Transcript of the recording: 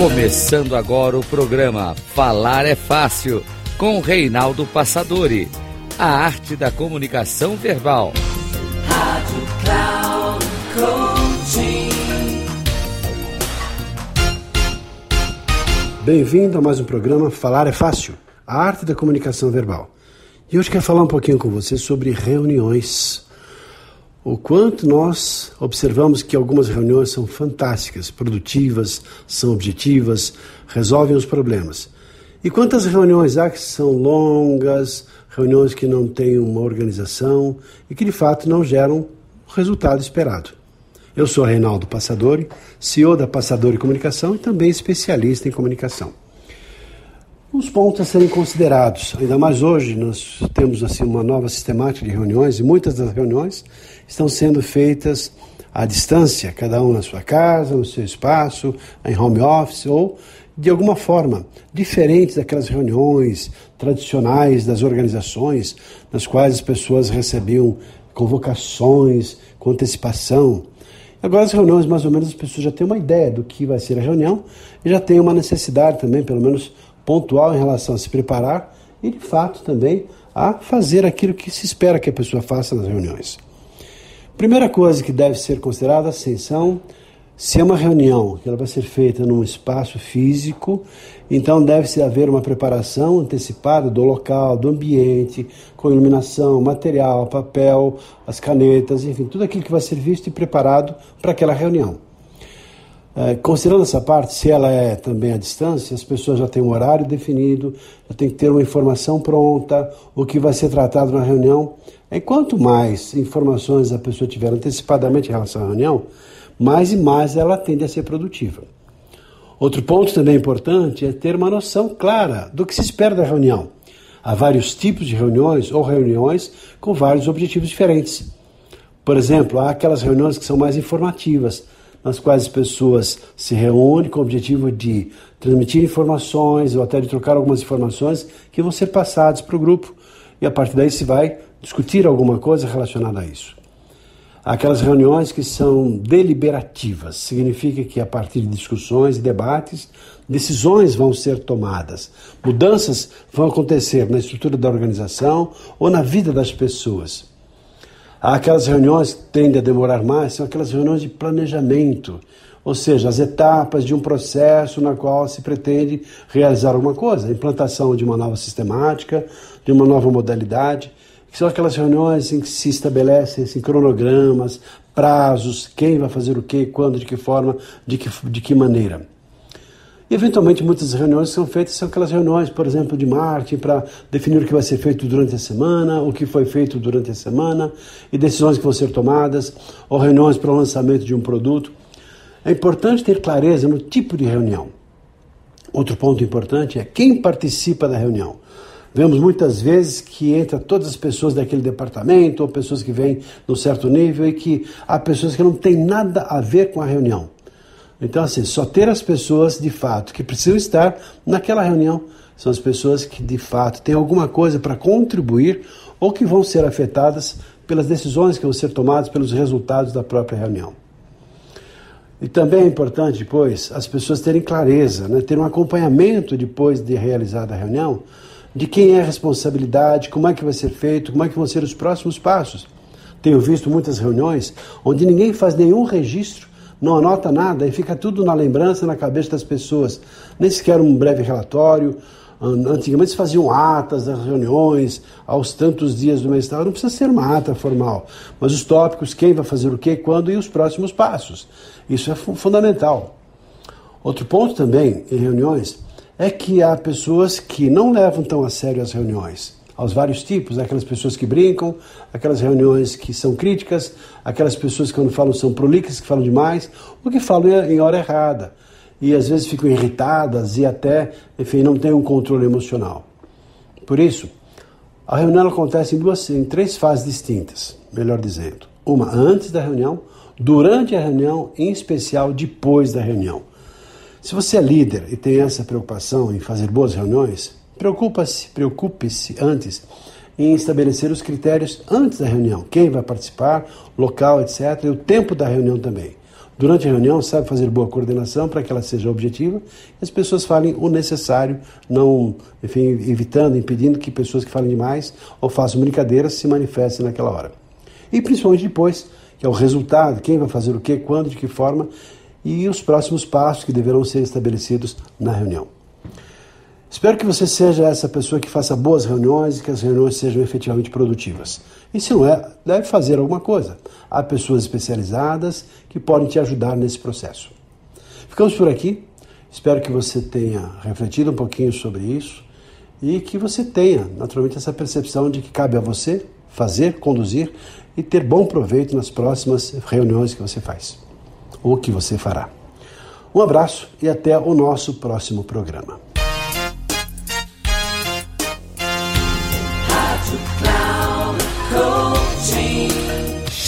Começando agora o programa Falar é Fácil, com Reinaldo Passadori. A arte da comunicação verbal. Rádio Cloud Bem-vindo a mais um programa Falar é Fácil, a arte da comunicação verbal. E hoje quero falar um pouquinho com você sobre reuniões. O quanto nós observamos que algumas reuniões são fantásticas, produtivas, são objetivas, resolvem os problemas. E quantas reuniões há que são longas, reuniões que não têm uma organização e que de fato não geram o resultado esperado. Eu sou Reinaldo Passadori, CEO da Passadori Comunicação e também especialista em comunicação. Os pontos a serem considerados, ainda mais hoje, nós temos assim uma nova sistemática de reuniões e muitas das reuniões estão sendo feitas à distância, cada um na sua casa, no seu espaço, em home office ou de alguma forma diferentes daquelas reuniões tradicionais das organizações nas quais as pessoas recebiam convocações com antecipação. Agora as reuniões, mais ou menos, as pessoas já têm uma ideia do que vai ser a reunião e já têm uma necessidade também, pelo menos pontual em relação a se preparar e, de fato, também a fazer aquilo que se espera que a pessoa faça nas reuniões. Primeira coisa que deve ser considerada, ascensão, se é uma reunião que ela vai ser feita num espaço físico, então deve-se haver uma preparação antecipada do local, do ambiente, com iluminação, material, papel, as canetas, enfim, tudo aquilo que vai ser visto e preparado para aquela reunião. É, considerando essa parte, se ela é também à distância, as pessoas já têm um horário definido, já tem que ter uma informação pronta, o que vai ser tratado na reunião. E quanto mais informações a pessoa tiver antecipadamente em relação à reunião, mais e mais ela tende a ser produtiva. Outro ponto também importante é ter uma noção clara do que se espera da reunião. Há vários tipos de reuniões ou reuniões com vários objetivos diferentes. Por exemplo, há aquelas reuniões que são mais informativas, nas quais as pessoas se reúnem com o objetivo de transmitir informações ou até de trocar algumas informações que vão ser passadas para o grupo e a partir daí se vai discutir alguma coisa relacionada a isso. Aquelas reuniões que são deliberativas, significa que a partir de discussões e debates, decisões vão ser tomadas, mudanças vão acontecer na estrutura da organização ou na vida das pessoas. Aquelas reuniões que tendem a demorar mais, são aquelas reuniões de planejamento, ou seja, as etapas de um processo na qual se pretende realizar alguma coisa, a implantação de uma nova sistemática, de uma nova modalidade, que são aquelas reuniões em que se estabelecem assim, cronogramas, prazos, quem vai fazer o quê, quando, de que forma, de que, de que maneira. E, eventualmente, muitas reuniões são feitas são aquelas reuniões, por exemplo, de marketing, para definir o que vai ser feito durante a semana, o que foi feito durante a semana, e decisões que vão ser tomadas, ou reuniões para o lançamento de um produto. É importante ter clareza no tipo de reunião. Outro ponto importante é quem participa da reunião. Vemos muitas vezes que entra todas as pessoas daquele departamento, ou pessoas que vêm num certo nível, e que há pessoas que não têm nada a ver com a reunião. Então, assim, só ter as pessoas de fato que precisam estar naquela reunião são as pessoas que de fato têm alguma coisa para contribuir ou que vão ser afetadas pelas decisões que vão ser tomadas, pelos resultados da própria reunião. E também é importante depois as pessoas terem clareza, né, ter um acompanhamento depois de realizada a reunião, de quem é a responsabilidade, como é que vai ser feito, como é que vão ser os próximos passos. Tenho visto muitas reuniões onde ninguém faz nenhum registro não anota nada e fica tudo na lembrança, na cabeça das pessoas. Nem sequer um breve relatório. Antigamente se faziam atas das reuniões aos tantos dias do mês tal. Não precisa ser uma ata formal, mas os tópicos, quem vai fazer o quê, quando e os próximos passos. Isso é fundamental. Outro ponto também em reuniões é que há pessoas que não levam tão a sério as reuniões aos vários tipos, aquelas pessoas que brincam, aquelas reuniões que são críticas, aquelas pessoas que quando falam são prolixas, que falam demais, ou que falam em hora errada. E às vezes ficam irritadas e até, enfim, não têm um controle emocional. Por isso, a reunião acontece em duas, em três fases distintas, melhor dizendo. Uma antes da reunião, durante a reunião, em especial depois da reunião. Se você é líder e tem essa preocupação em fazer boas reuniões, Preocupa-se, preocupe-se antes em estabelecer os critérios antes da reunião, quem vai participar, local, etc., e o tempo da reunião também. durante a reunião, sabe fazer boa coordenação para que ela seja objetiva e as pessoas falem o necessário, não, enfim, evitando, impedindo que pessoas que falem demais ou façam brincadeiras se manifestem naquela hora. E principalmente depois, que é o resultado, quem vai fazer o que, quando, de que forma e os próximos passos que deverão ser estabelecidos na reunião. Espero que você seja essa pessoa que faça boas reuniões e que as reuniões sejam efetivamente produtivas. E se não é, deve fazer alguma coisa. Há pessoas especializadas que podem te ajudar nesse processo. Ficamos por aqui. Espero que você tenha refletido um pouquinho sobre isso e que você tenha, naturalmente, essa percepção de que cabe a você fazer, conduzir e ter bom proveito nas próximas reuniões que você faz ou que você fará. Um abraço e até o nosso próximo programa.